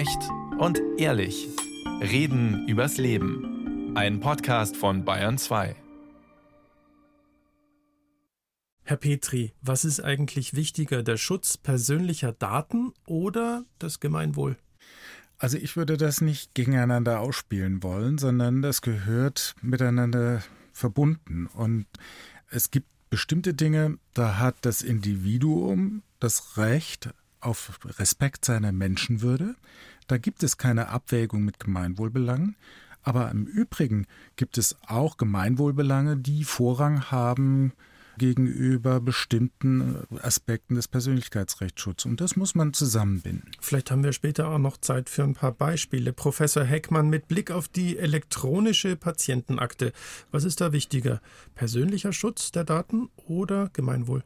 Echt und ehrlich. Reden übers Leben. Ein Podcast von Bayern 2. Herr Petri, was ist eigentlich wichtiger, der Schutz persönlicher Daten oder das Gemeinwohl? Also ich würde das nicht gegeneinander ausspielen wollen, sondern das gehört miteinander verbunden. Und es gibt bestimmte Dinge, da hat das Individuum das Recht auf Respekt seiner Menschenwürde. Da gibt es keine Abwägung mit Gemeinwohlbelangen. Aber im Übrigen gibt es auch Gemeinwohlbelange, die Vorrang haben gegenüber bestimmten Aspekten des Persönlichkeitsrechtsschutzes. Und das muss man zusammenbinden. Vielleicht haben wir später auch noch Zeit für ein paar Beispiele. Professor Heckmann, mit Blick auf die elektronische Patientenakte, was ist da wichtiger? Persönlicher Schutz der Daten oder Gemeinwohl?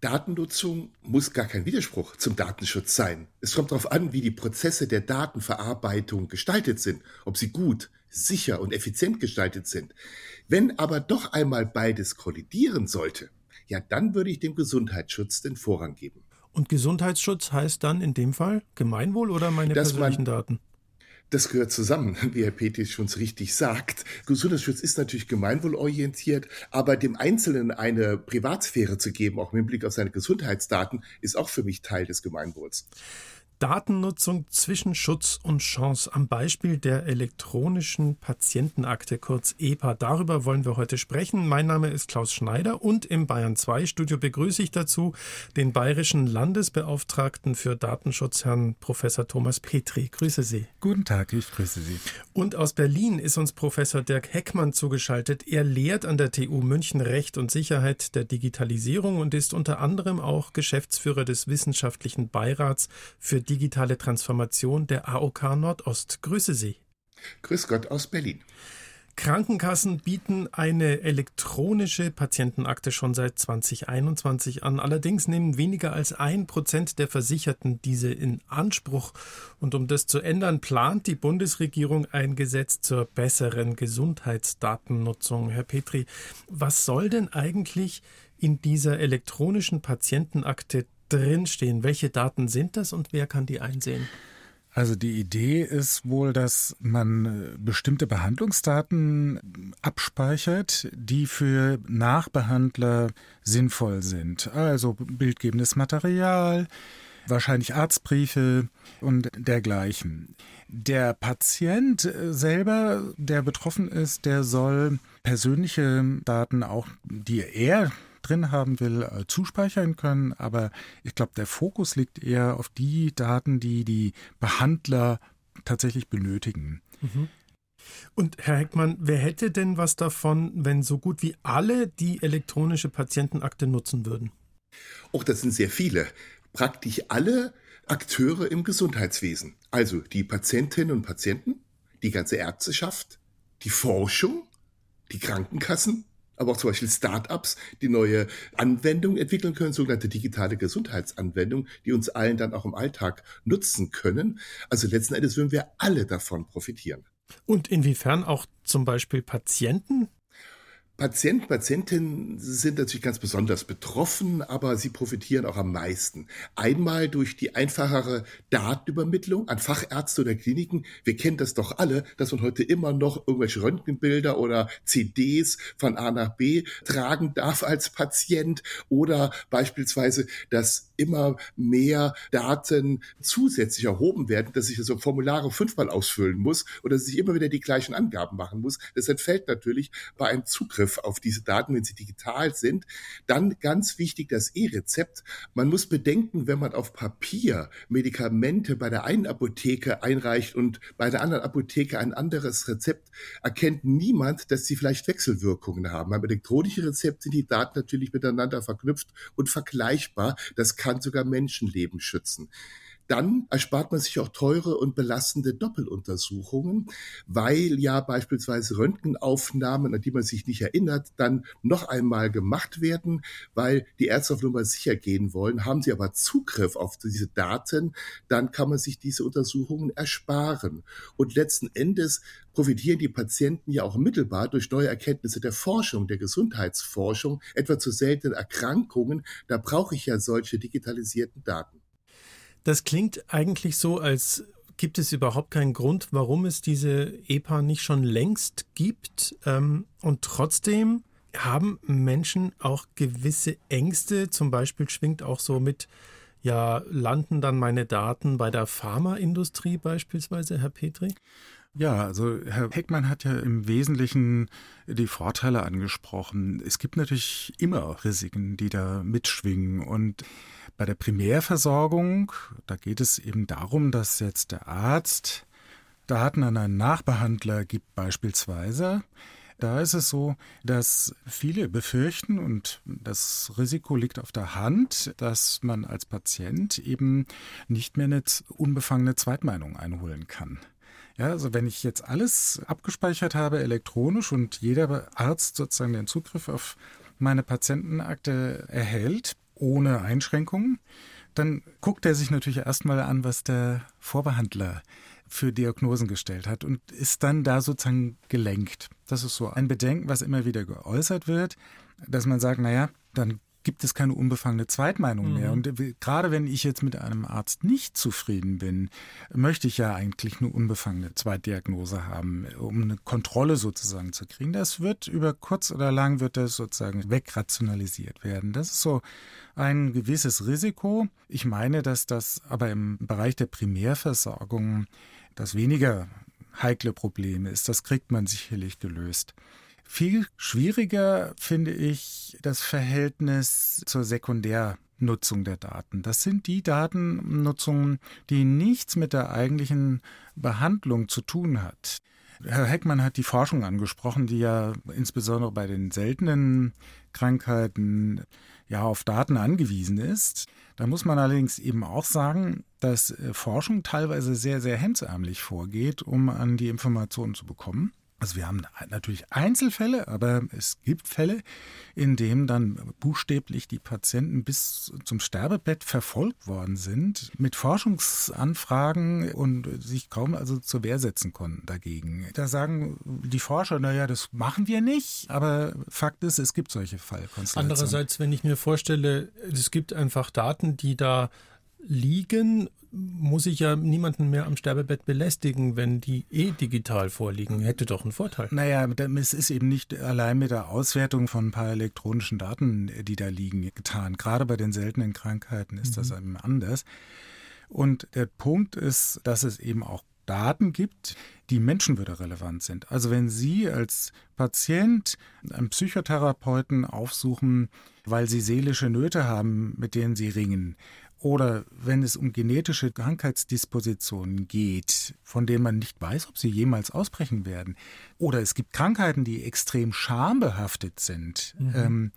Datennutzung muss gar kein Widerspruch zum Datenschutz sein. Es kommt darauf an, wie die Prozesse der Datenverarbeitung gestaltet sind, ob sie gut, sicher und effizient gestaltet sind. Wenn aber doch einmal beides kollidieren sollte, ja, dann würde ich dem Gesundheitsschutz den Vorrang geben. Und Gesundheitsschutz heißt dann in dem Fall Gemeinwohl oder meine Dass persönlichen Daten? Das gehört zusammen, wie Herr Peters schon richtig sagt. Gesundheitsschutz ist natürlich gemeinwohlorientiert, aber dem Einzelnen eine Privatsphäre zu geben, auch mit Blick auf seine Gesundheitsdaten, ist auch für mich Teil des Gemeinwohls. Datennutzung zwischen Schutz und Chance am Beispiel der elektronischen Patientenakte, kurz EPA. Darüber wollen wir heute sprechen. Mein Name ist Klaus Schneider und im Bayern 2 Studio begrüße ich dazu den bayerischen Landesbeauftragten für Datenschutz, Herrn Professor Thomas Petri. Grüße Sie. Guten Tag, ich grüße Sie. Und aus Berlin ist uns Professor Dirk Heckmann zugeschaltet. Er lehrt an der TU München Recht und Sicherheit der Digitalisierung und ist unter anderem auch Geschäftsführer des Wissenschaftlichen Beirats für digitale Transformation der AOK Nordost. Grüße Sie. Grüß Gott aus Berlin. Krankenkassen bieten eine elektronische Patientenakte schon seit 2021 an. Allerdings nehmen weniger als ein Prozent der Versicherten diese in Anspruch. Und um das zu ändern, plant die Bundesregierung ein Gesetz zur besseren Gesundheitsdatennutzung. Herr Petri, was soll denn eigentlich in dieser elektronischen Patientenakte drinstehen? Welche Daten sind das und wer kann die einsehen? Also die Idee ist wohl, dass man äh, bestimmte Behandlungsdaten abspeichert, die für Nachbehandler sinnvoll sind. Also bildgebendes Material, wahrscheinlich Arztbriefe und dergleichen. Der Patient selber, der betroffen ist, der soll persönliche Daten auch, die er drin haben will, äh, zuspeichern können. Aber ich glaube, der Fokus liegt eher auf die Daten, die die Behandler tatsächlich benötigen. Mhm. Und Herr Heckmann, wer hätte denn was davon, wenn so gut wie alle die elektronische Patientenakte nutzen würden? Auch das sind sehr viele. Praktisch alle Akteure im Gesundheitswesen. Also die Patientinnen und Patienten, die ganze Ärzteschaft, die Forschung, die Krankenkassen, aber auch zum Beispiel Startups, die neue Anwendungen entwickeln können, sogenannte digitale Gesundheitsanwendungen, die uns allen dann auch im Alltag nutzen können. Also letzten Endes würden wir alle davon profitieren. Und inwiefern auch zum Beispiel Patienten Patienten, Patientinnen sind natürlich ganz besonders betroffen, aber sie profitieren auch am meisten. Einmal durch die einfachere Datenübermittlung an Fachärzte oder Kliniken. Wir kennen das doch alle, dass man heute immer noch irgendwelche Röntgenbilder oder CDs von A nach B tragen darf als Patient oder beispielsweise, dass immer mehr Daten zusätzlich erhoben werden, dass ich also Formulare fünfmal ausfüllen muss oder dass ich immer wieder die gleichen Angaben machen muss. Das entfällt natürlich bei einem Zugriff Zugriff auf diese Daten, wenn sie digital sind. Dann ganz wichtig das E-Rezept. Man muss bedenken, wenn man auf Papier Medikamente bei der einen Apotheke einreicht und bei der anderen Apotheke ein anderes Rezept, erkennt niemand, dass sie vielleicht Wechselwirkungen haben. Beim elektronischen Rezept sind die Daten natürlich miteinander verknüpft und vergleichbar. Das kann sogar Menschenleben schützen dann erspart man sich auch teure und belastende Doppeluntersuchungen, weil ja beispielsweise Röntgenaufnahmen, an die man sich nicht erinnert, dann noch einmal gemacht werden, weil die Ärzte auf Nummer sicher gehen wollen. Haben sie aber Zugriff auf diese Daten, dann kann man sich diese Untersuchungen ersparen. Und letzten Endes profitieren die Patienten ja auch mittelbar durch neue Erkenntnisse der Forschung, der Gesundheitsforschung, etwa zu seltenen Erkrankungen. Da brauche ich ja solche digitalisierten Daten. Das klingt eigentlich so, als gibt es überhaupt keinen Grund, warum es diese EPA nicht schon längst gibt. Ähm, und trotzdem haben Menschen auch gewisse Ängste. Zum Beispiel schwingt auch so mit, ja, landen dann meine Daten bei der Pharmaindustrie beispielsweise, Herr Petri? Ja, also Herr Heckmann hat ja im Wesentlichen die Vorteile angesprochen. Es gibt natürlich immer Risiken, die da mitschwingen. Und bei der Primärversorgung, da geht es eben darum, dass jetzt der Arzt Daten an einen Nachbehandler gibt beispielsweise. Da ist es so, dass viele befürchten, und das Risiko liegt auf der Hand, dass man als Patient eben nicht mehr eine unbefangene Zweitmeinung einholen kann. Ja, also wenn ich jetzt alles abgespeichert habe elektronisch und jeder Arzt sozusagen den Zugriff auf meine Patientenakte erhält, ohne Einschränkungen, dann guckt er sich natürlich erstmal an, was der Vorbehandler für Diagnosen gestellt hat und ist dann da sozusagen gelenkt. Das ist so ein Bedenken, was immer wieder geäußert wird, dass man sagt, naja, dann gibt es keine unbefangene Zweitmeinung mehr. Mhm. Und gerade wenn ich jetzt mit einem Arzt nicht zufrieden bin, möchte ich ja eigentlich eine unbefangene Zweitdiagnose haben, um eine Kontrolle sozusagen zu kriegen. Das wird über kurz oder lang wird das sozusagen wegrationalisiert werden. Das ist so ein gewisses Risiko. Ich meine, dass das aber im Bereich der Primärversorgung das weniger heikle Problem ist. Das kriegt man sicherlich gelöst. Viel schwieriger finde ich das Verhältnis zur Sekundärnutzung der Daten. Das sind die Datennutzungen, die nichts mit der eigentlichen Behandlung zu tun hat. Herr Heckmann hat die Forschung angesprochen, die ja insbesondere bei den seltenen Krankheiten ja auf Daten angewiesen ist. Da muss man allerdings eben auch sagen, dass Forschung teilweise sehr, sehr hemdsärmlich vorgeht, um an die Informationen zu bekommen. Also wir haben natürlich Einzelfälle, aber es gibt Fälle, in denen dann buchstäblich die Patienten bis zum Sterbebett verfolgt worden sind mit Forschungsanfragen und sich kaum also zur Wehr setzen konnten dagegen. Da sagen die Forscher, naja, das machen wir nicht, aber Fakt ist, es gibt solche Fallkonstellationen. Andererseits, wenn ich mir vorstelle, es gibt einfach Daten, die da liegen muss ich ja niemanden mehr am Sterbebett belästigen, wenn die eh digital vorliegen. Hätte doch einen Vorteil. Naja, es ist eben nicht allein mit der Auswertung von ein paar elektronischen Daten, die da liegen, getan. Gerade bei den seltenen Krankheiten ist mhm. das eben anders. Und der Punkt ist, dass es eben auch Daten gibt, die menschenwürderelevant sind. Also wenn Sie als Patient einen Psychotherapeuten aufsuchen, weil Sie seelische Nöte haben, mit denen Sie ringen, oder wenn es um genetische Krankheitsdispositionen geht, von denen man nicht weiß, ob sie jemals ausbrechen werden, oder es gibt Krankheiten, die extrem schambehaftet sind, mhm. ähm,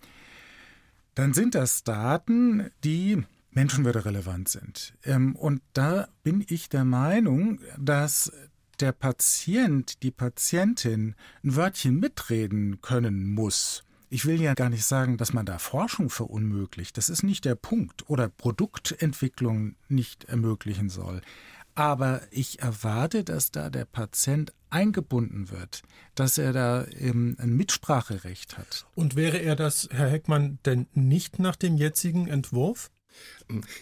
dann sind das Daten, die menschenwürderelevant sind. Ähm, und da bin ich der Meinung, dass der Patient, die Patientin ein Wörtchen mitreden können muss. Ich will ja gar nicht sagen, dass man da Forschung verunmöglicht. Das ist nicht der Punkt. Oder Produktentwicklung nicht ermöglichen soll. Aber ich erwarte, dass da der Patient eingebunden wird, dass er da eben ein Mitspracherecht hat. Und wäre er das, Herr Heckmann, denn nicht nach dem jetzigen Entwurf?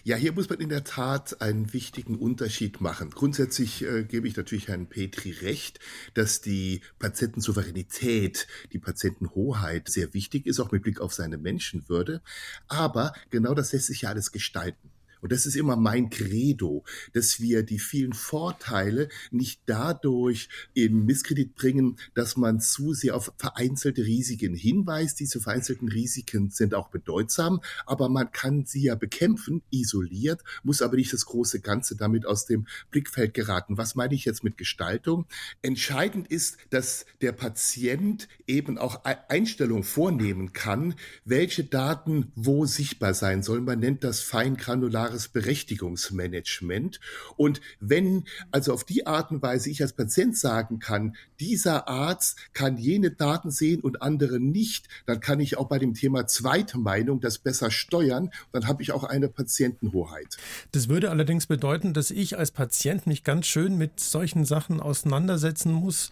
Ja, hier muss man in der Tat einen wichtigen Unterschied machen. Grundsätzlich äh, gebe ich natürlich Herrn Petri recht, dass die Patientensouveränität, die Patientenhoheit sehr wichtig ist, auch mit Blick auf seine Menschenwürde. Aber genau das lässt sich ja alles gestalten. Und das ist immer mein Credo, dass wir die vielen Vorteile nicht dadurch in Misskredit bringen, dass man zu sehr auf vereinzelte Risiken hinweist. Diese vereinzelten Risiken sind auch bedeutsam, aber man kann sie ja bekämpfen, isoliert, muss aber nicht das große Ganze damit aus dem Blickfeld geraten. Was meine ich jetzt mit Gestaltung? Entscheidend ist, dass der Patient eben auch Einstellungen vornehmen kann, welche Daten wo sichtbar sein sollen. Man nennt das feingranulare klares Berechtigungsmanagement. Und wenn also auf die Art und Weise ich als Patient sagen kann, dieser Arzt kann jene Daten sehen und andere nicht, dann kann ich auch bei dem Thema zweite Meinung das besser steuern. Dann habe ich auch eine Patientenhoheit. Das würde allerdings bedeuten, dass ich als Patient mich ganz schön mit solchen Sachen auseinandersetzen muss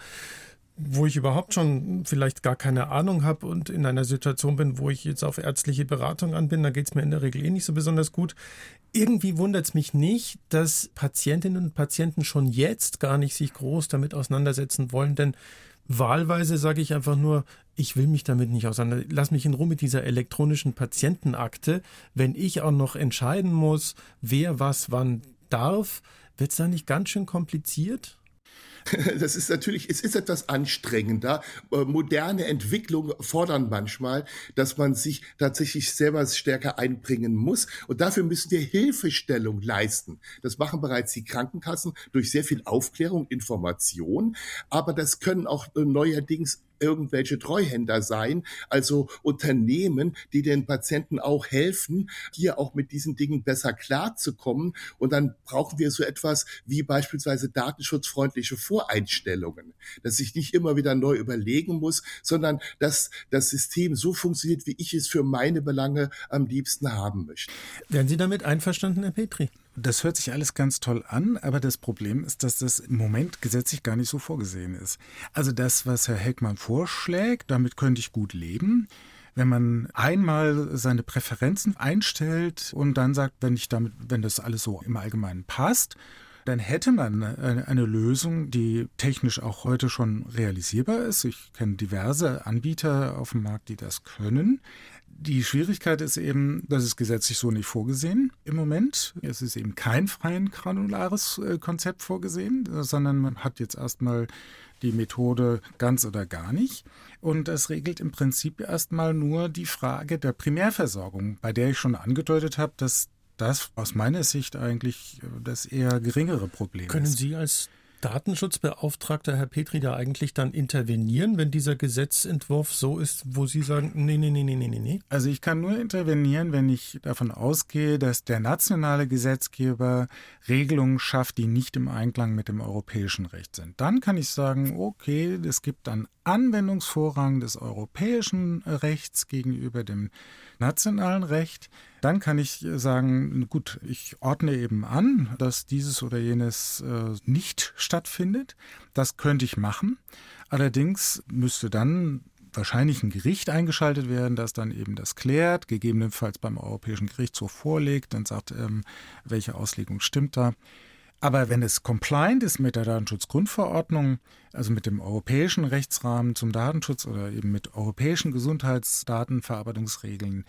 wo ich überhaupt schon vielleicht gar keine Ahnung habe und in einer Situation bin, wo ich jetzt auf ärztliche Beratung an bin, da geht es mir in der Regel eh nicht so besonders gut. Irgendwie wundert es mich nicht, dass Patientinnen und Patienten schon jetzt gar nicht sich groß damit auseinandersetzen wollen, denn wahlweise sage ich einfach nur, ich will mich damit nicht auseinander. Lass mich in Ruhe mit dieser elektronischen Patientenakte. Wenn ich auch noch entscheiden muss, wer was wann darf, wird es da nicht ganz schön kompliziert? Das ist natürlich, es ist etwas anstrengender. Äh, moderne Entwicklungen fordern manchmal, dass man sich tatsächlich selber stärker einbringen muss. Und dafür müssen wir Hilfestellung leisten. Das machen bereits die Krankenkassen durch sehr viel Aufklärung, Information. Aber das können auch äh, neuerdings irgendwelche Treuhänder sein, also Unternehmen, die den Patienten auch helfen, hier auch mit diesen Dingen besser klarzukommen. Und dann brauchen wir so etwas wie beispielsweise datenschutzfreundliche Voreinstellungen, dass ich nicht immer wieder neu überlegen muss, sondern dass das System so funktioniert, wie ich es für meine Belange am liebsten haben möchte. Wären Sie damit einverstanden, Herr Petri? Das hört sich alles ganz toll an, aber das Problem ist, dass das im Moment gesetzlich gar nicht so vorgesehen ist. Also das, was Herr Heckmann vorschlägt, damit könnte ich gut leben. Wenn man einmal seine Präferenzen einstellt und dann sagt, wenn ich damit, wenn das alles so im Allgemeinen passt, dann hätte man eine Lösung, die technisch auch heute schon realisierbar ist. Ich kenne diverse Anbieter auf dem Markt, die das können. Die Schwierigkeit ist eben, das ist gesetzlich so nicht vorgesehen im Moment. Es ist eben kein freien granulares äh, Konzept vorgesehen, sondern man hat jetzt erstmal die Methode ganz oder gar nicht. Und das regelt im Prinzip erstmal nur die Frage der Primärversorgung, bei der ich schon angedeutet habe, dass das aus meiner Sicht eigentlich äh, das eher geringere Problem Können ist. Sie als Datenschutzbeauftragter Herr Petri da eigentlich dann intervenieren, wenn dieser Gesetzentwurf so ist, wo Sie sagen, nee, nee, nee, nee, nee, nee? Also ich kann nur intervenieren, wenn ich davon ausgehe, dass der nationale Gesetzgeber Regelungen schafft, die nicht im Einklang mit dem europäischen Recht sind. Dann kann ich sagen, okay, es gibt dann Anwendungsvorrang des europäischen Rechts gegenüber dem nationalen Recht. Dann kann ich sagen, gut, ich ordne eben an, dass dieses oder jenes äh, nicht stattfindet. Das könnte ich machen. Allerdings müsste dann wahrscheinlich ein Gericht eingeschaltet werden, das dann eben das klärt, gegebenenfalls beim Europäischen Gerichtshof vorlegt und sagt, ähm, welche Auslegung stimmt da. Aber wenn es compliant ist mit der Datenschutzgrundverordnung, also mit dem europäischen Rechtsrahmen zum Datenschutz oder eben mit europäischen Gesundheitsdatenverarbeitungsregeln,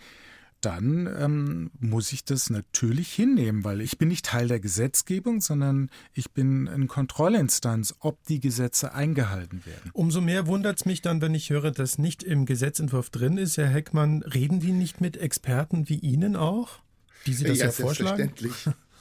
dann ähm, muss ich das natürlich hinnehmen, weil ich bin nicht Teil der Gesetzgebung, sondern ich bin eine Kontrollinstanz, ob die Gesetze eingehalten werden. Umso mehr wundert es mich dann, wenn ich höre, dass nicht im Gesetzentwurf drin ist. Herr Heckmann, reden die nicht mit Experten wie Ihnen auch, die Sie das ja, ja vorschlagen? Selbstverständlich.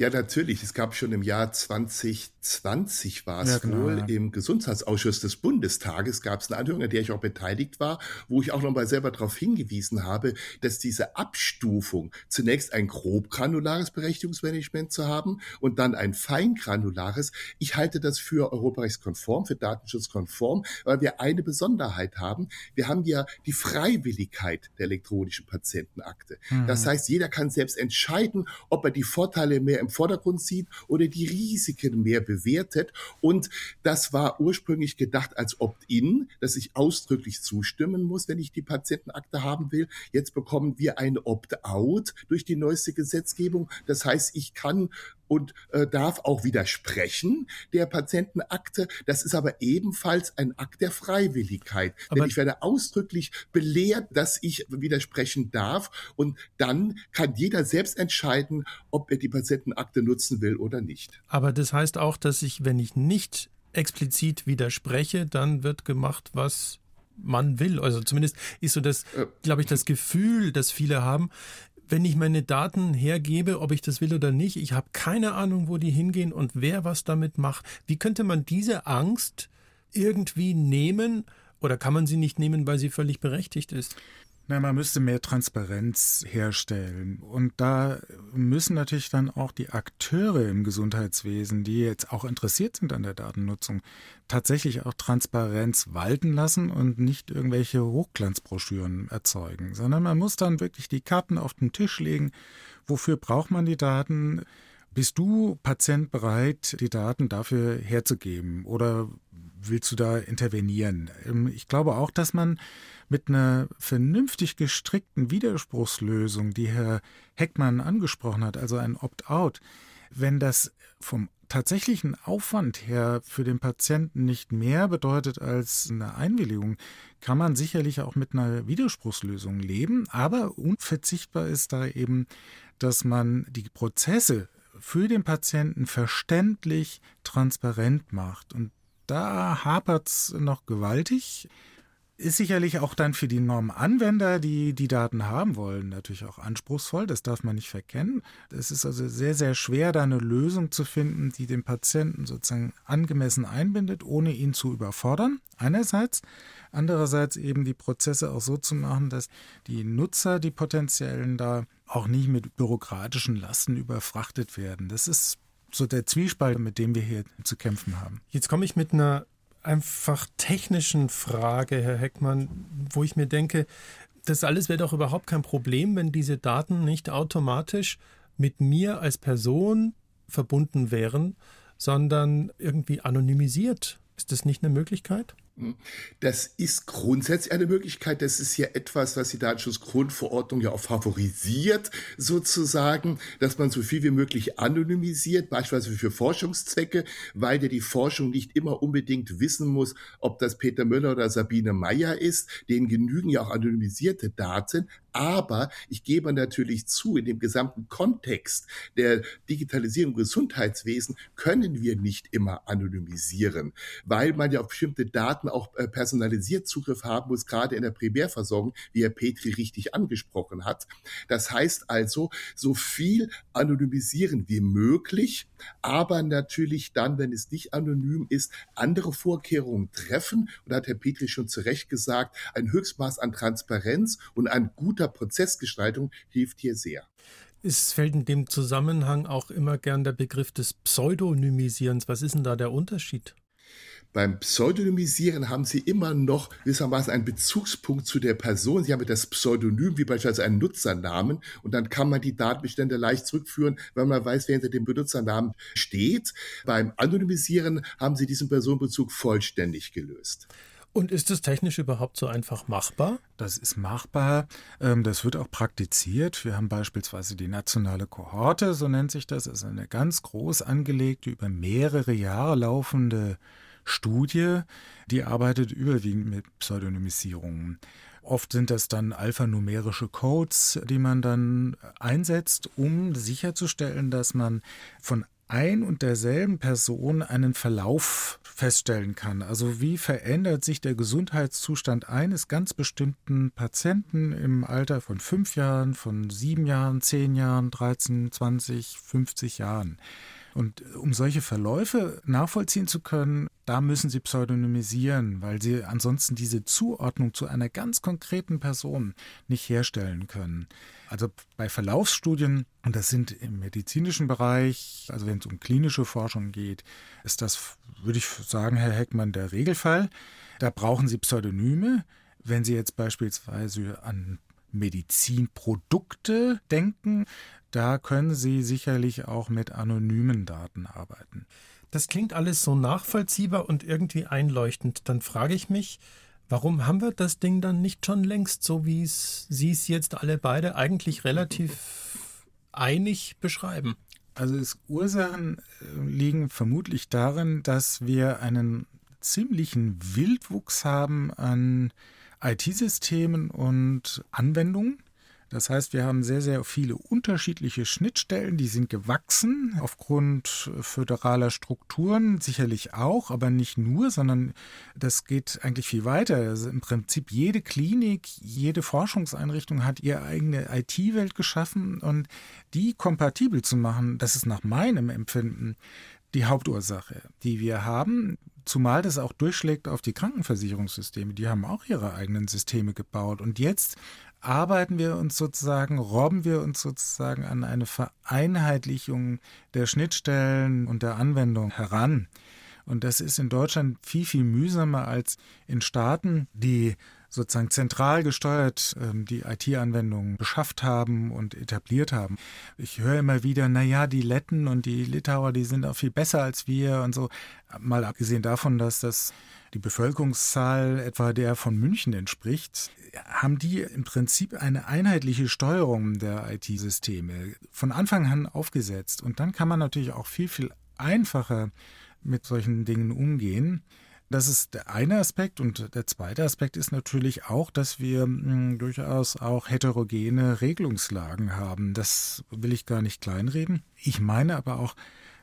Ja, natürlich. Es gab schon im Jahr 2020 war es ja, genau, wohl ja. im Gesundheitsausschuss des Bundestages gab es eine Anhörung, an der ich auch beteiligt war, wo ich auch nochmal selber darauf hingewiesen habe, dass diese Abstufung zunächst ein grobgranulares Berechtigungsmanagement zu haben und dann ein feingranulares. Ich halte das für europarechtskonform, für datenschutzkonform, weil wir eine Besonderheit haben. Wir haben ja die Freiwilligkeit der elektronischen Patientenakte. Mhm. Das heißt, jeder kann selbst entscheiden, ob er die Vorteile mehr im Vordergrund sieht oder die Risiken mehr bewertet. Und das war ursprünglich gedacht als Opt-in, dass ich ausdrücklich zustimmen muss, wenn ich die Patientenakte haben will. Jetzt bekommen wir ein Opt-out durch die neueste Gesetzgebung. Das heißt, ich kann und äh, darf auch widersprechen der Patientenakte. Das ist aber ebenfalls ein Akt der Freiwilligkeit. Aber Denn ich werde ausdrücklich belehrt, dass ich widersprechen darf und dann kann jeder selbst entscheiden, ob er die Patientenakte nutzen will oder nicht. Aber das heißt auch, dass ich, wenn ich nicht explizit widerspreche, dann wird gemacht, was man will. Also zumindest ist so das, äh. glaube ich, das Gefühl, das viele haben wenn ich meine Daten hergebe, ob ich das will oder nicht, ich habe keine Ahnung, wo die hingehen und wer was damit macht. Wie könnte man diese Angst irgendwie nehmen oder kann man sie nicht nehmen, weil sie völlig berechtigt ist? Na, man müsste mehr Transparenz herstellen. Und da müssen natürlich dann auch die Akteure im Gesundheitswesen, die jetzt auch interessiert sind an der Datennutzung, tatsächlich auch Transparenz walten lassen und nicht irgendwelche Hochglanzbroschüren erzeugen, sondern man muss dann wirklich die Karten auf den Tisch legen. Wofür braucht man die Daten? Bist du, Patient, bereit, die Daten dafür herzugeben? Oder willst du da intervenieren? Ähm, ich glaube auch, dass man mit einer vernünftig gestrickten Widerspruchslösung, die Herr Heckmann angesprochen hat, also ein Opt-out, wenn das vom tatsächlichen Aufwand her für den Patienten nicht mehr bedeutet als eine Einwilligung, kann man sicherlich auch mit einer Widerspruchslösung leben. Aber unverzichtbar ist da eben, dass man die Prozesse für den Patienten verständlich, transparent macht. Und da hapert es noch gewaltig ist sicherlich auch dann für die Normanwender, die die Daten haben wollen, natürlich auch anspruchsvoll. Das darf man nicht verkennen. Es ist also sehr, sehr schwer, da eine Lösung zu finden, die den Patienten sozusagen angemessen einbindet, ohne ihn zu überfordern. Einerseits. Andererseits eben die Prozesse auch so zu machen, dass die Nutzer, die potenziellen, da auch nicht mit bürokratischen Lasten überfrachtet werden. Das ist so der Zwiespalt, mit dem wir hier zu kämpfen haben. Jetzt komme ich mit einer einfach technischen Frage, Herr Heckmann, wo ich mir denke, das alles wäre doch überhaupt kein Problem, wenn diese Daten nicht automatisch mit mir als Person verbunden wären, sondern irgendwie anonymisiert. Ist das nicht eine Möglichkeit? Das ist grundsätzlich eine Möglichkeit. Das ist ja etwas, was die Datenschutzgrundverordnung ja auch favorisiert, sozusagen, dass man so viel wie möglich anonymisiert, beispielsweise für Forschungszwecke, weil ja die Forschung nicht immer unbedingt wissen muss, ob das Peter Müller oder Sabine Meyer ist. Denen genügen ja auch anonymisierte Daten. Aber ich gebe natürlich zu, in dem gesamten Kontext der Digitalisierung im Gesundheitswesen können wir nicht immer anonymisieren, weil man ja auf bestimmte Daten auch äh, personalisiert Zugriff haben muss, gerade in der Primärversorgung, wie Herr Petri richtig angesprochen hat. Das heißt also, so viel anonymisieren wie möglich, aber natürlich dann, wenn es nicht anonym ist, andere Vorkehrungen treffen. Und da hat Herr Petri schon zu Recht gesagt, ein Höchstmaß an Transparenz und an guter Prozessgestaltung hilft hier sehr. Es fällt in dem Zusammenhang auch immer gern der Begriff des Pseudonymisierens. Was ist denn da der Unterschied? Beim Pseudonymisieren haben Sie immer noch gewissermaßen einen Bezugspunkt zu der Person. Sie haben das Pseudonym, wie beispielsweise einen Nutzernamen, und dann kann man die Datenbestände leicht zurückführen, weil man weiß, wer hinter dem Benutzernamen steht. Beim Anonymisieren haben Sie diesen Personenbezug vollständig gelöst. Und ist es technisch überhaupt so einfach machbar? Das ist machbar. Ähm, das wird auch praktiziert. Wir haben beispielsweise die nationale Kohorte, so nennt sich das. Das ist eine ganz groß angelegte, über mehrere Jahre laufende Studie, die arbeitet überwiegend mit Pseudonymisierungen. Oft sind das dann alphanumerische Codes, die man dann einsetzt, um sicherzustellen, dass man von ein und derselben Person einen Verlauf feststellen kann. Also wie verändert sich der Gesundheitszustand eines ganz bestimmten Patienten im Alter von fünf Jahren, von sieben Jahren, zehn Jahren, 13, 20, 50 Jahren. Und um solche Verläufe nachvollziehen zu können, da müssen Sie pseudonymisieren, weil Sie ansonsten diese Zuordnung zu einer ganz konkreten Person nicht herstellen können. Also bei Verlaufsstudien, und das sind im medizinischen Bereich, also wenn es um klinische Forschung geht, ist das, würde ich sagen, Herr Heckmann, der Regelfall. Da brauchen Sie Pseudonyme. Wenn Sie jetzt beispielsweise an Medizinprodukte denken, da können Sie sicherlich auch mit anonymen Daten arbeiten. Das klingt alles so nachvollziehbar und irgendwie einleuchtend. Dann frage ich mich, warum haben wir das Ding dann nicht schon längst, so wie Sie es jetzt alle beide eigentlich relativ einig beschreiben? Also es Ursachen äh, liegen vermutlich darin, dass wir einen ziemlichen Wildwuchs haben an IT-Systemen und Anwendungen. Das heißt, wir haben sehr, sehr viele unterschiedliche Schnittstellen, die sind gewachsen aufgrund föderaler Strukturen, sicherlich auch, aber nicht nur, sondern das geht eigentlich viel weiter. Also Im Prinzip jede Klinik, jede Forschungseinrichtung hat ihre eigene IT-Welt geschaffen und die kompatibel zu machen, das ist nach meinem Empfinden die Hauptursache, die wir haben. Zumal das auch durchschlägt auf die Krankenversicherungssysteme. Die haben auch ihre eigenen Systeme gebaut. Und jetzt arbeiten wir uns sozusagen, robben wir uns sozusagen an eine Vereinheitlichung der Schnittstellen und der Anwendung heran. Und das ist in Deutschland viel, viel mühsamer als in Staaten, die sozusagen zentral gesteuert ähm, die IT-Anwendungen beschafft haben und etabliert haben. Ich höre immer wieder, na ja, die Letten und die Litauer, die sind auch viel besser als wir und so. Mal abgesehen davon, dass das die Bevölkerungszahl etwa der von München entspricht, haben die im Prinzip eine einheitliche Steuerung der IT-Systeme von Anfang an aufgesetzt. Und dann kann man natürlich auch viel, viel einfacher mit solchen Dingen umgehen. Das ist der eine Aspekt. Und der zweite Aspekt ist natürlich auch, dass wir mh, hm, durchaus auch heterogene Regelungslagen haben. Das will ich gar nicht kleinreden. Ich meine aber auch,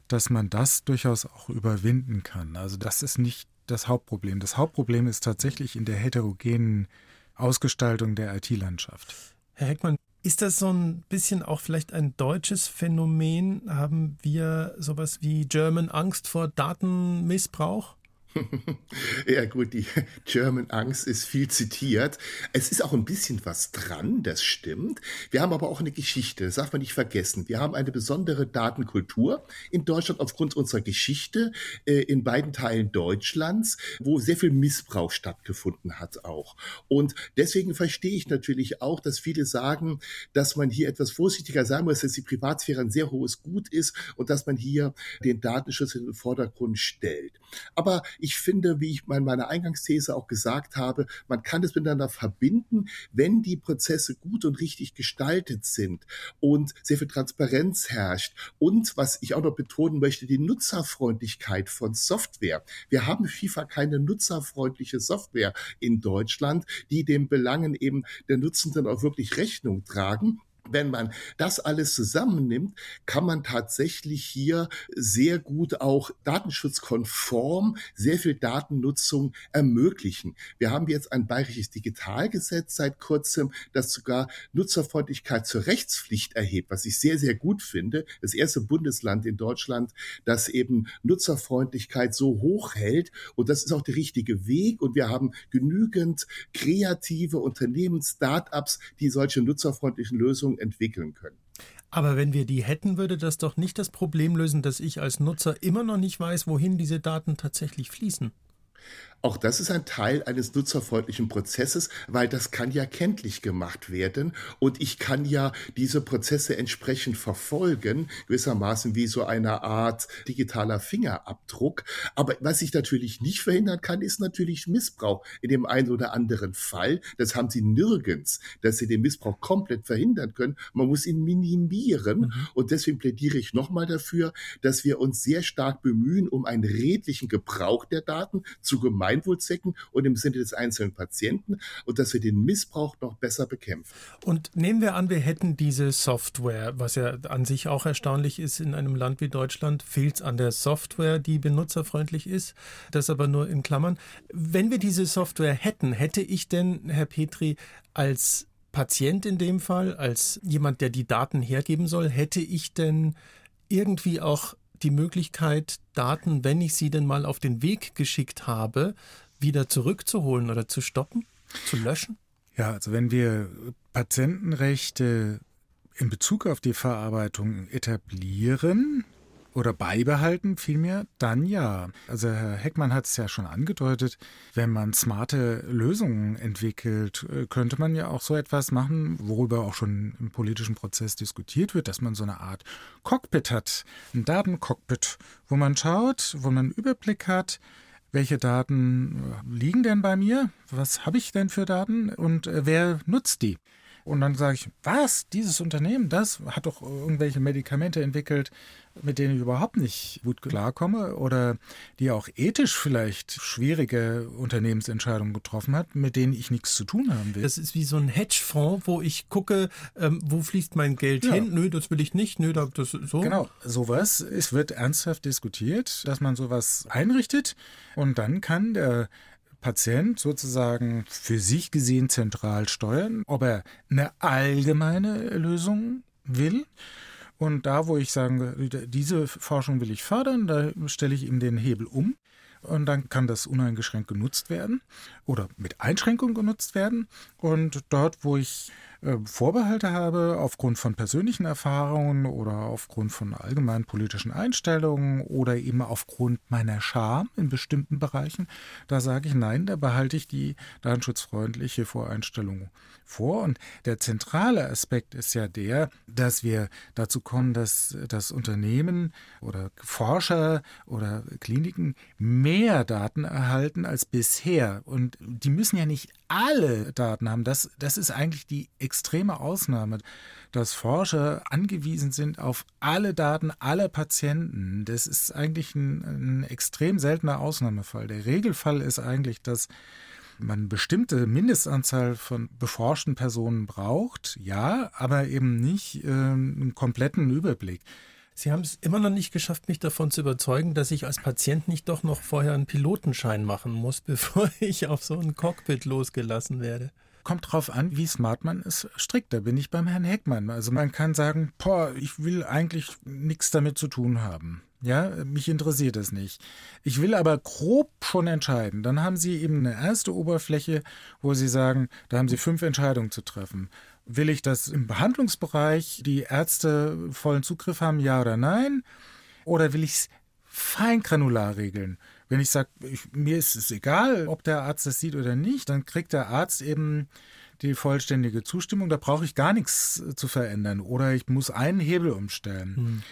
dass man das durchaus auch überwinden kann. Also das ist nicht das Hauptproblem. Das Hauptproblem ist tatsächlich in der heterogenen Ausgestaltung der IT-Landschaft. Herr Heckmann, ist das so ein bisschen auch vielleicht ein deutsches Phänomen? Haben wir sowas wie German Angst vor Datenmissbrauch? ja gut, die German Angst ist viel zitiert. Es ist auch ein bisschen was dran, das stimmt. Wir haben aber auch eine Geschichte, das darf man nicht vergessen. Wir haben eine besondere Datenkultur in Deutschland aufgrund unserer Geschichte äh, in beiden Teilen Deutschlands, wo sehr viel Missbrauch stattgefunden hat auch. Und deswegen verstehe ich natürlich auch, dass viele sagen, dass man hier etwas vorsichtiger sein muss, dass die Privatsphäre ein sehr hohes Gut ist und dass man hier den Datenschutz in den Vordergrund stellt. Aber ich finde, wie ich in meiner Eingangsthese auch gesagt habe, man kann es miteinander verbinden, wenn die Prozesse gut und richtig gestaltet sind und sehr viel Transparenz herrscht und was ich auch noch betonen möchte, die Nutzerfreundlichkeit von Software. Wir haben FIFA keine nutzerfreundliche Software in Deutschland, die den Belangen eben der Nutzenden auch wirklich Rechnung tragen. Wenn man das alles zusammennimmt, kann man tatsächlich hier sehr gut auch datenschutzkonform sehr viel Datennutzung ermöglichen. Wir haben jetzt ein bayerisches Digitalgesetz seit kurzem, das sogar Nutzerfreundlichkeit zur Rechtspflicht erhebt, was ich sehr, sehr gut finde. Das erste Bundesland in Deutschland, das eben Nutzerfreundlichkeit so hoch hält. Und das ist auch der richtige Weg. Und wir haben genügend kreative Unternehmen, Start-ups, die solche nutzerfreundlichen Lösungen entwickeln können. Aber wenn wir die hätten, würde das doch nicht das Problem lösen, dass ich als Nutzer immer noch nicht weiß, wohin diese Daten tatsächlich fließen. Auch das ist ein Teil eines nutzerfreundlichen Prozesses, weil das kann ja kenntlich gemacht werden und ich kann ja diese Prozesse entsprechend verfolgen, gewissermaßen wie so eine Art digitaler Fingerabdruck. Aber was ich natürlich nicht verhindern kann, ist natürlich Missbrauch in dem einen oder anderen Fall. Das haben sie nirgends, dass sie den Missbrauch komplett verhindern können. Man muss ihn minimieren mhm. und deswegen plädiere ich nochmal dafür, dass wir uns sehr stark bemühen, um einen redlichen Gebrauch der Daten zu gemeinsamen Gemeinwohlzwecken und im Sinne des einzelnen Patienten und dass wir den Missbrauch noch besser bekämpfen. Und nehmen wir an, wir hätten diese Software, was ja an sich auch erstaunlich ist, in einem Land wie Deutschland fehlt es an der Software, die benutzerfreundlich ist, das aber nur in Klammern. Wenn wir diese Software hätten, hätte ich denn, Herr Petri, als Patient in dem Fall, als jemand, der die Daten hergeben soll, hätte ich denn irgendwie auch die Möglichkeit, Daten, wenn ich sie denn mal auf den Weg geschickt habe, wieder zurückzuholen oder zu stoppen, zu löschen? Ja, also wenn wir Patientenrechte in Bezug auf die Verarbeitung etablieren, oder beibehalten vielmehr, dann ja. Also Herr Heckmann hat es ja schon angedeutet, wenn man smarte Lösungen entwickelt, äh, könnte man ja auch so etwas machen, worüber auch schon im politischen Prozess diskutiert wird, dass man so eine Art Cockpit hat, ein Datencockpit, wo man schaut, wo man einen Überblick hat, welche Daten äh, liegen denn bei mir? Was habe ich denn für Daten und äh, wer nutzt die? Und dann sage ich, was? Dieses Unternehmen, das hat doch irgendwelche Medikamente entwickelt, mit denen ich überhaupt nicht gut klarkomme oder die auch ethisch vielleicht schwierige Unternehmensentscheidungen getroffen hat, mit denen ich nichts zu tun haben will. Das ist wie so ein Hedgefonds, wo ich gucke, ähm, wo fließt mein Geld ja. hin? Nö, das will ich nicht. Nö, das so. Genau, sowas. Es wird ernsthaft diskutiert, dass man sowas einrichtet und dann kann der Patient sozusagen für sich gesehen zentral steuern, ob er eine allgemeine Lösung will. Und da, wo ich sage, diese Forschung will ich fördern, da stelle ich ihm den Hebel um. Und dann kann das uneingeschränkt genutzt werden oder mit Einschränkung genutzt werden. Und dort, wo ich Vorbehalte habe aufgrund von persönlichen Erfahrungen oder aufgrund von allgemeinen politischen Einstellungen oder eben aufgrund meiner Scham in bestimmten Bereichen, da sage ich nein, da behalte ich die datenschutzfreundliche Voreinstellung vor. Und der zentrale Aspekt ist ja der, dass wir dazu kommen, dass das Unternehmen oder Forscher oder Kliniken mehr Daten erhalten als bisher. Und die müssen ja nicht alle Daten haben. Das, das ist eigentlich die extreme Ausnahme, dass Forscher angewiesen sind auf alle Daten aller Patienten. Das ist eigentlich ein, ein extrem seltener Ausnahmefall. Der Regelfall ist eigentlich, dass man bestimmte Mindestanzahl von beforschten Personen braucht, ja, aber eben nicht äh, einen kompletten Überblick. Sie haben es immer noch nicht geschafft, mich davon zu überzeugen, dass ich als Patient nicht doch noch vorher einen Pilotenschein machen muss, bevor ich auf so ein Cockpit losgelassen werde. Kommt drauf an, wie smart man es strickt. Da bin ich beim Herrn Heckmann. Also man kann sagen, boah, ich will eigentlich nichts damit zu tun haben. Ja, mich interessiert es nicht. Ich will aber grob schon entscheiden. Dann haben Sie eben eine erste Oberfläche, wo Sie sagen, da haben Sie fünf Entscheidungen zu treffen. Will ich, dass im Behandlungsbereich die Ärzte vollen Zugriff haben, ja oder nein? Oder will ich es feingranular regeln? Wenn ich sage, mir ist es egal, ob der Arzt das sieht oder nicht, dann kriegt der Arzt eben die vollständige Zustimmung. Da brauche ich gar nichts zu verändern. Oder ich muss einen Hebel umstellen. Hm.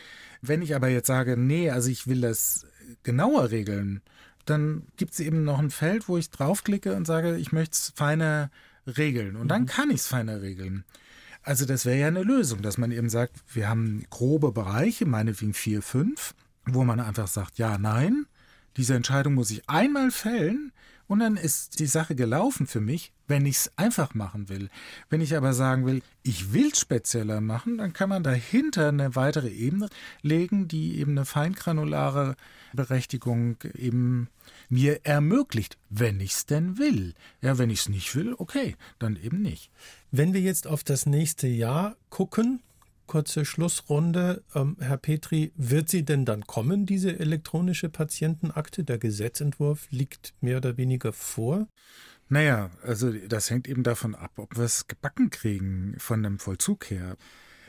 Wenn ich aber jetzt sage, nee, also ich will das genauer regeln, dann gibt es eben noch ein Feld, wo ich draufklicke und sage, ich möchte es feiner regeln. Und dann mhm. kann ich es feiner regeln. Also das wäre ja eine Lösung, dass man eben sagt, wir haben grobe Bereiche, meinetwegen vier, fünf, wo man einfach sagt, ja, nein, diese Entscheidung muss ich einmal fällen und dann ist die Sache gelaufen für mich, wenn ich es einfach machen will. Wenn ich aber sagen will, ich will es spezieller machen, dann kann man dahinter eine weitere Ebene legen, die eben eine feingranulare Berechtigung eben mir ermöglicht, wenn ich es denn will. Ja, wenn ich es nicht will, okay, dann eben nicht. Wenn wir jetzt auf das nächste Jahr gucken, kurze Schlussrunde. Ähm, Herr Petri, wird sie denn dann kommen, diese elektronische Patientenakte? Der Gesetzentwurf liegt mehr oder weniger vor. Naja, also das hängt eben davon ab, ob wir es gebacken kriegen von dem Vollzug her.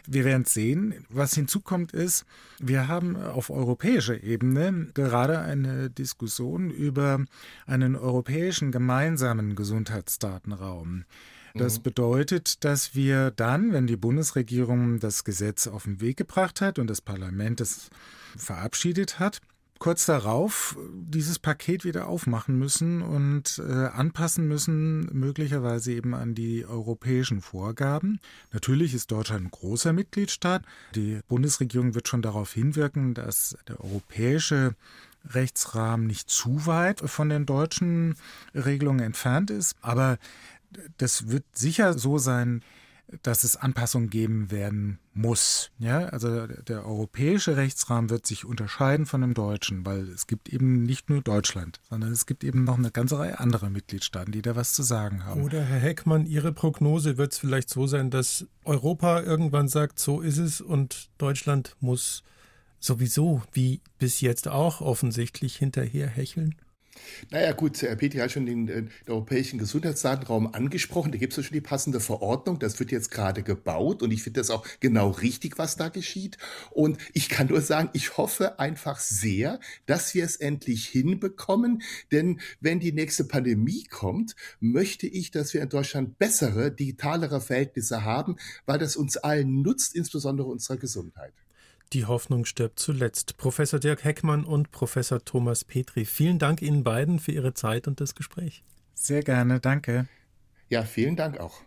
Wir werden sehen. Was hinzukommt ist, wir haben auf europäischer Ebene gerade eine Diskussion über einen europäischen gemeinsamen Gesundheitsdatenraum. Das mhm. bedeutet, dass wir dann, wenn die Bundesregierung das Gesetz auf den Weg gebracht hat und das Parlament es verabschiedet hat, kurz darauf dieses Paket wieder aufmachen müssen und äh, anpassen müssen, möglicherweise eben an die europäischen Vorgaben. Natürlich ist Deutschland ein großer Mitgliedstaat. Die Bundesregierung wird schon darauf hinwirken, dass der europäische Rechtsrahmen nicht zu weit von den deutschen Regelungen entfernt ist. Aber das wird sicher so sein, dass es Anpassungen geben werden muss. Ja, also der europäische Rechtsrahmen wird sich unterscheiden von dem deutschen, weil es gibt eben nicht nur Deutschland, sondern es gibt eben noch eine ganze Reihe anderer Mitgliedstaaten, die da was zu sagen haben. Oder Herr Heckmann, Ihre Prognose wird es vielleicht so sein, dass Europa irgendwann sagt, so ist es und Deutschland muss sowieso, wie bis jetzt auch offensichtlich, hinterher hecheln? Naja gut, Herr Petri hat schon den, den europäischen Gesundheitsdatenraum angesprochen. Da gibt es ja schon die passende Verordnung. Das wird jetzt gerade gebaut und ich finde das auch genau richtig, was da geschieht. Und ich kann nur sagen, ich hoffe einfach sehr, dass wir es endlich hinbekommen. Denn wenn die nächste Pandemie kommt, möchte ich, dass wir in Deutschland bessere, digitalere Verhältnisse haben, weil das uns allen nutzt, insbesondere unserer Gesundheit. Die Hoffnung stirbt zuletzt. Professor Dirk Heckmann und Professor Thomas Petri, vielen Dank Ihnen beiden für Ihre Zeit und das Gespräch. Sehr gerne, danke. Ja, vielen Dank auch.